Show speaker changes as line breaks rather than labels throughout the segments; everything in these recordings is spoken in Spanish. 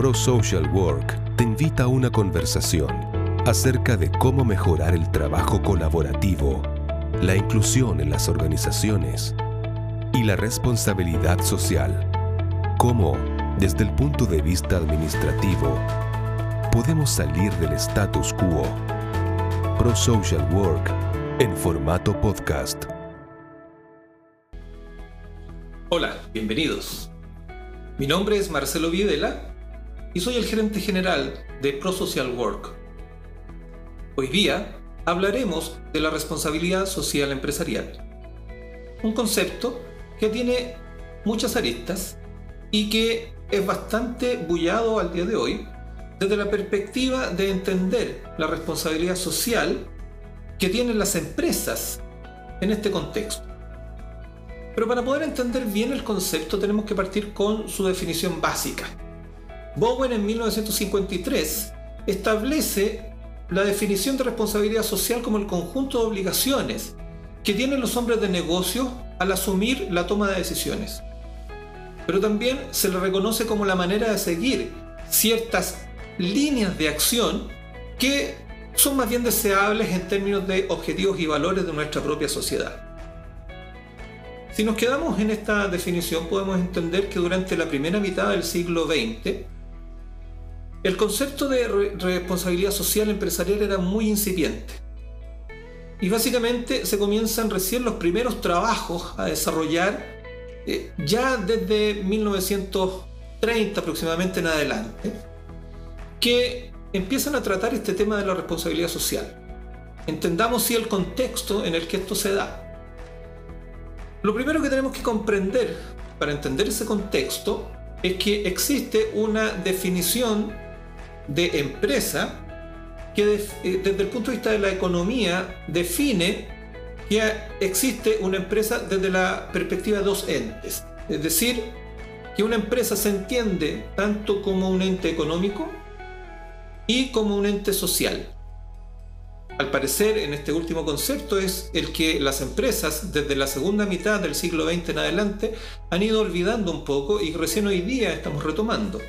Pro Social Work te invita a una conversación acerca de cómo mejorar el trabajo colaborativo, la inclusión en las organizaciones y la responsabilidad social. Cómo, desde el punto de vista administrativo, podemos salir del status quo. Pro Social Work en formato podcast.
Hola, bienvenidos. Mi nombre es Marcelo Videla y soy el gerente general de Pro Social Work. Hoy día hablaremos de la responsabilidad social empresarial, un concepto que tiene muchas aristas y que es bastante bullado al día de hoy desde la perspectiva de entender la responsabilidad social que tienen las empresas en este contexto. Pero para poder entender bien el concepto tenemos que partir con su definición básica. Bowen en 1953 establece la definición de responsabilidad social como el conjunto de obligaciones que tienen los hombres de negocio al asumir la toma de decisiones. Pero también se le reconoce como la manera de seguir ciertas líneas de acción que son más bien deseables en términos de objetivos y valores de nuestra propia sociedad. Si nos quedamos en esta definición podemos entender que durante la primera mitad del siglo XX el concepto de responsabilidad social empresarial era muy incipiente. Y básicamente se comienzan recién los primeros trabajos a desarrollar eh, ya desde 1930 aproximadamente en adelante, que empiezan a tratar este tema de la responsabilidad social. Entendamos si el contexto en el que esto se da. Lo primero que tenemos que comprender para entender ese contexto es que existe una definición de empresa que eh, desde el punto de vista de la economía define que existe una empresa desde la perspectiva de dos entes. Es decir, que una empresa se entiende tanto como un ente económico y como un ente social. Al parecer, en este último concepto es el que las empresas desde la segunda mitad del siglo XX en adelante han ido olvidando un poco y recién hoy día estamos retomando.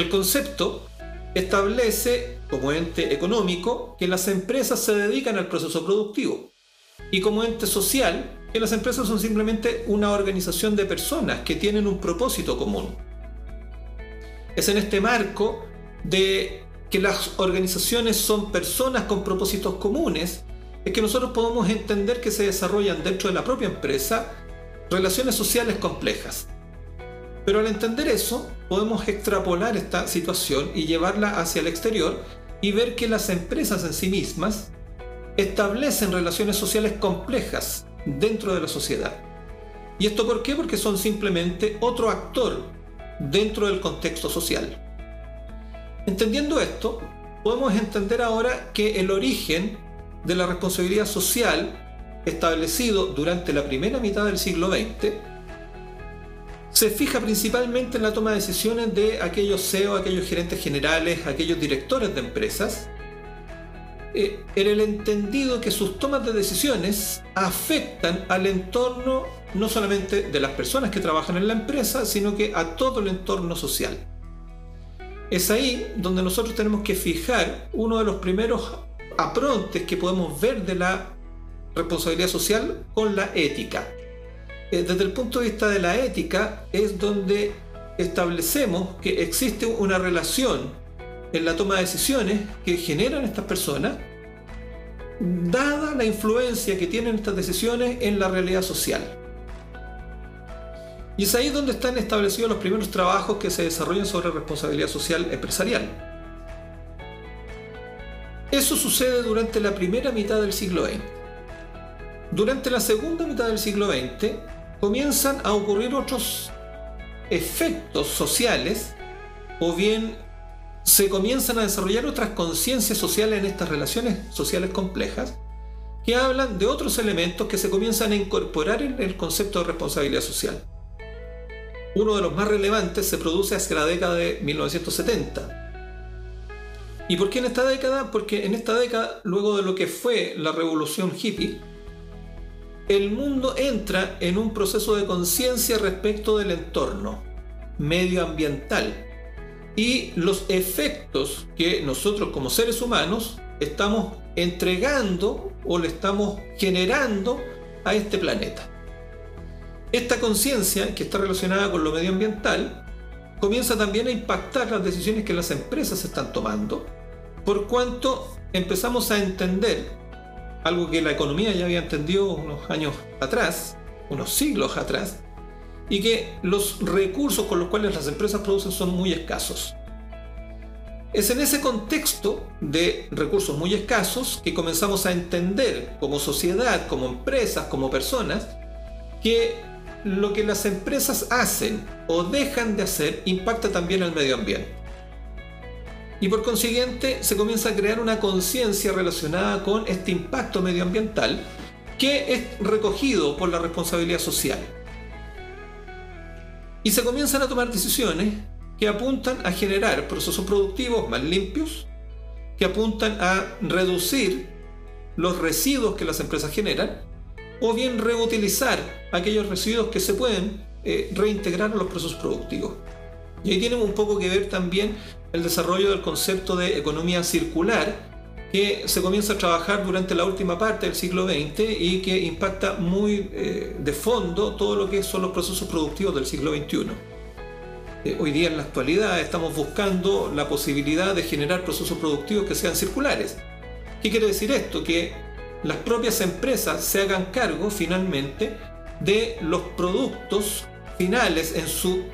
El concepto establece como ente económico que las empresas se dedican al proceso productivo y como ente social que las empresas son simplemente una organización de personas que tienen un propósito común. Es en este marco de que las organizaciones son personas con propósitos comunes, es que nosotros podemos entender que se desarrollan dentro de la propia empresa relaciones sociales complejas. Pero al entender eso, podemos extrapolar esta situación y llevarla hacia el exterior y ver que las empresas en sí mismas establecen relaciones sociales complejas dentro de la sociedad. ¿Y esto por qué? Porque son simplemente otro actor dentro del contexto social. Entendiendo esto, podemos entender ahora que el origen de la responsabilidad social establecido durante la primera mitad del siglo XX se fija principalmente en la toma de decisiones de aquellos CEO, aquellos gerentes generales, aquellos directores de empresas, eh, en el entendido que sus tomas de decisiones afectan al entorno no solamente de las personas que trabajan en la empresa, sino que a todo el entorno social. Es ahí donde nosotros tenemos que fijar uno de los primeros aprontes que podemos ver de la responsabilidad social con la ética. Eh, desde el punto de vista de la ética es donde establecemos que existe una relación en la toma de decisiones que generan estas personas, dada la influencia que tienen estas decisiones en la realidad social. Y es ahí donde están establecidos los primeros trabajos que se desarrollan sobre responsabilidad social empresarial. Eso sucede durante la primera mitad del siglo XX. Durante la segunda mitad del siglo XX comienzan a ocurrir otros efectos sociales o bien se comienzan a desarrollar otras conciencias sociales en estas relaciones sociales complejas que hablan de otros elementos que se comienzan a incorporar en el concepto de responsabilidad social uno de los más relevantes se produce hacia la década de 1970. ¿Y por qué en esta década? Porque en esta década, luego de lo que fue la revolución hippie, el mundo entra en un proceso de conciencia respecto del entorno medioambiental y los efectos que nosotros como seres humanos estamos entregando o le estamos generando a este planeta. Esta conciencia, que está relacionada con lo medioambiental, comienza también a impactar las decisiones que las empresas están tomando, por cuanto empezamos a entender algo que la economía ya había entendido unos años atrás, unos siglos atrás, y que los recursos con los cuales las empresas producen son muy escasos. Es en ese contexto de recursos muy escasos que comenzamos a entender como sociedad, como empresas, como personas, que lo que las empresas hacen o dejan de hacer impacta también al medio ambiente. Y por consiguiente se comienza a crear una conciencia relacionada con este impacto medioambiental que es recogido por la responsabilidad social. Y se comienzan a tomar decisiones que apuntan a generar procesos productivos más limpios, que apuntan a reducir los residuos que las empresas generan, o bien reutilizar aquellos residuos que se pueden eh, reintegrar a los procesos productivos. Y ahí tiene un poco que ver también el desarrollo del concepto de economía circular, que se comienza a trabajar durante la última parte del siglo XX y que impacta muy eh, de fondo todo lo que son los procesos productivos del siglo XXI. Eh, hoy día en la actualidad estamos buscando la posibilidad de generar procesos productivos que sean circulares. ¿Qué quiere decir esto? Que las propias empresas se hagan cargo finalmente de los productos finales en su,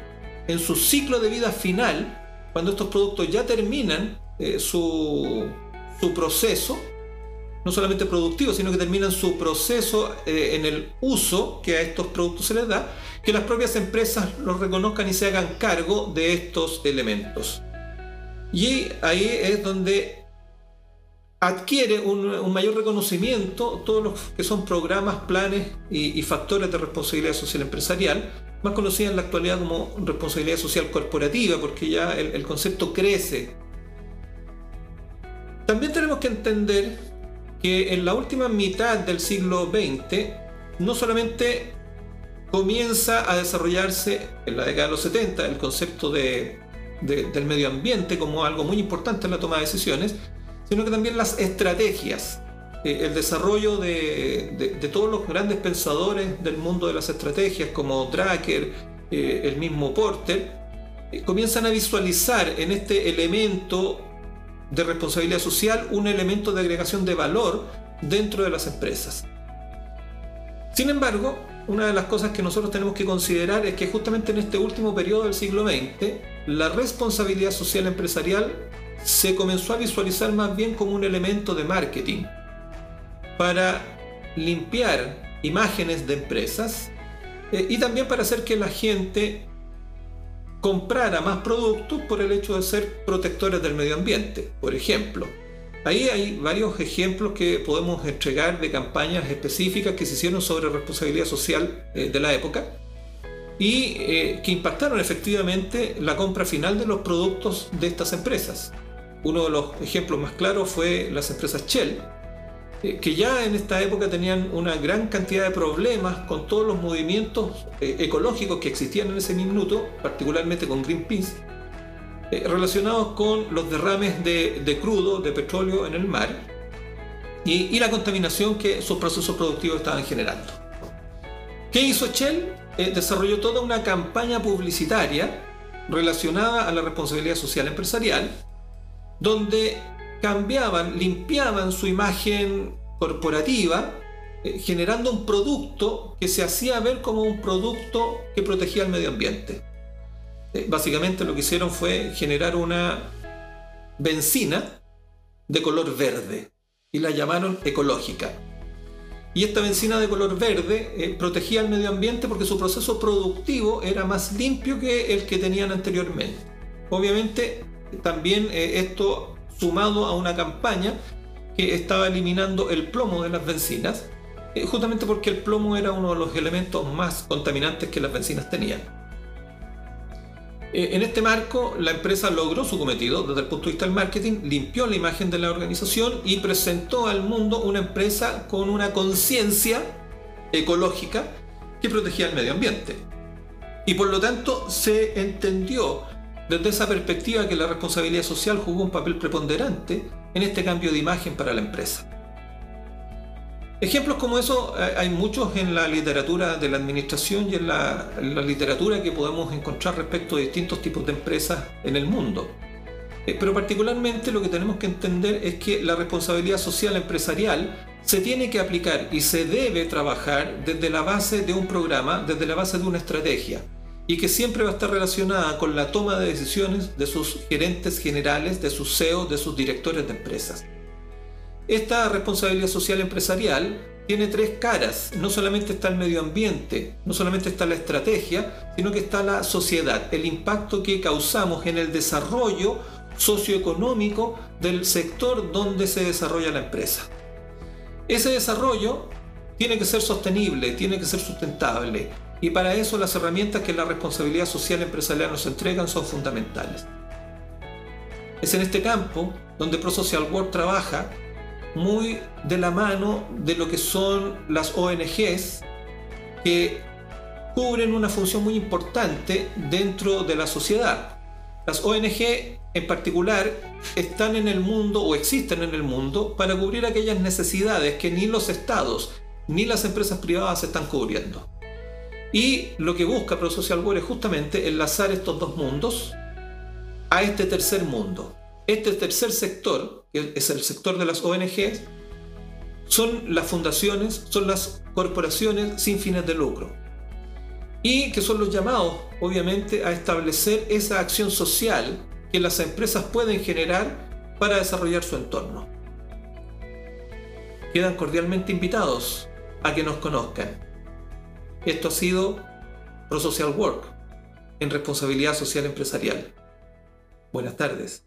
en su ciclo de vida final, cuando estos productos ya terminan eh, su, proceso no solamente productivo, sino que terminan su proceso eh, en el uso que a estos productos se les da, que las propias empresas los reconozcan y se hagan cargo de estos elementos. Y ahí es donde adquiere un, mayor reconocimiento todos los que son programas, planes y, factores de responsabilidad social empresarial, más conocida en la actualidad como responsabilidad social corporativa, porque ya el concepto crece. También tenemos que entender que en la última mitad del siglo XX no solamente comienza a desarrollarse en la década de los 70 el concepto de, del medio ambiente como algo muy importante en la toma de decisiones, sino que también las estrategias, eh, el desarrollo de, todos los grandes pensadores del mundo de las estrategias como Drucker, eh, el mismo Porter, eh, comienzan a visualizar en este elemento de responsabilidad social un elemento de agregación de valor dentro de las empresas. Sin embargo, una de las cosas que nosotros tenemos que considerar es que justamente en este último periodo del siglo XX, la responsabilidad social empresarial se comenzó a visualizar más bien como un elemento de marketing para limpiar imágenes de empresas eh, y también para hacer que la gente comprara más productos por el hecho de ser protectores del medio ambiente, por ejemplo. Ahí hay varios ejemplos que podemos entregar de campañas específicas que se hicieron sobre responsabilidad social eh, de la época y eh, que impactaron efectivamente la compra final de los productos de estas empresas. Uno de los ejemplos más claros fue las empresas Shell, eh, que ya en esta época tenían una gran cantidad de problemas con todos los movimientos eh, ecológicos que existían en ese minuto, particularmente con Greenpeace, eh, relacionados con los derrames de, crudo, de petróleo en el mar y, y, la contaminación que sus procesos productivos estaban generando. ¿Qué hizo Shell? desarrolló toda una campaña publicitaria relacionada a la responsabilidad social empresarial, donde cambiaban, limpiaban su imagen corporativa, eh, generando un producto que se hacía ver como un producto que protegía el medio ambiente. Eh, básicamente lo que hicieron fue generar una benzina de color verde y la llamaron ecológica. Y esta benzina de color verde eh, protegía el medio ambiente porque su proceso productivo era más limpio que el que tenían anteriormente. Obviamente también esto sumado a una campaña que estaba eliminando el plomo de las bencinas, eh, justamente porque el plomo era uno de los elementos más contaminantes que las bencinas tenían. Eh, en este marco, la empresa logró su cometido desde el punto de vista del marketing, limpió la imagen de la organización y presentó al mundo una empresa con una conciencia ecológica que protegía el medio ambiente. Y por lo tanto se entendió desde esa perspectiva que la responsabilidad social jugó un papel preponderante en este cambio de imagen para la empresa. Ejemplos como eso eh, hay muchos en la literatura de la administración y en la, literatura que podemos encontrar respecto de distintos tipos de empresas en el mundo. Eh, pero particularmente lo que tenemos que entender es que la responsabilidad social empresarial se tiene que aplicar y se debe trabajar desde la base de un programa, desde la base de una estrategia, y que siempre va a estar relacionada con la toma de decisiones de sus gerentes generales, de sus CEOs, de sus directores de empresas. Esta responsabilidad social empresarial tiene tres caras. No solamente está el medio ambiente, no solamente está la estrategia, sino que está la sociedad, el impacto que causamos en el desarrollo socioeconómico del sector donde se desarrolla la empresa. Ese desarrollo tiene que ser sostenible, tiene que ser sustentable, y para eso las herramientas que la responsabilidad social empresarial nos entregan son fundamentales. Es en este campo donde ProSocial World trabaja muy de la mano de lo que son las ONGs que cubren una función muy importante dentro de la sociedad. Las ONG en particular están en el mundo o existen en el mundo para cubrir aquellas necesidades que ni los estados ni las empresas privadas están cubriendo. Y lo que busca Pro Social World es justamente enlazar estos dos mundos a este tercer mundo. Este tercer sector es el sector de las ONGs, son las fundaciones, son las corporaciones sin fines de lucro. Y que son los llamados, obviamente, a establecer esa acción social que las empresas pueden generar para desarrollar su entorno. Quedan cordialmente invitados a que nos conozcan. Esto ha sido ProSocial Work en responsabilidad social empresarial. Buenas tardes.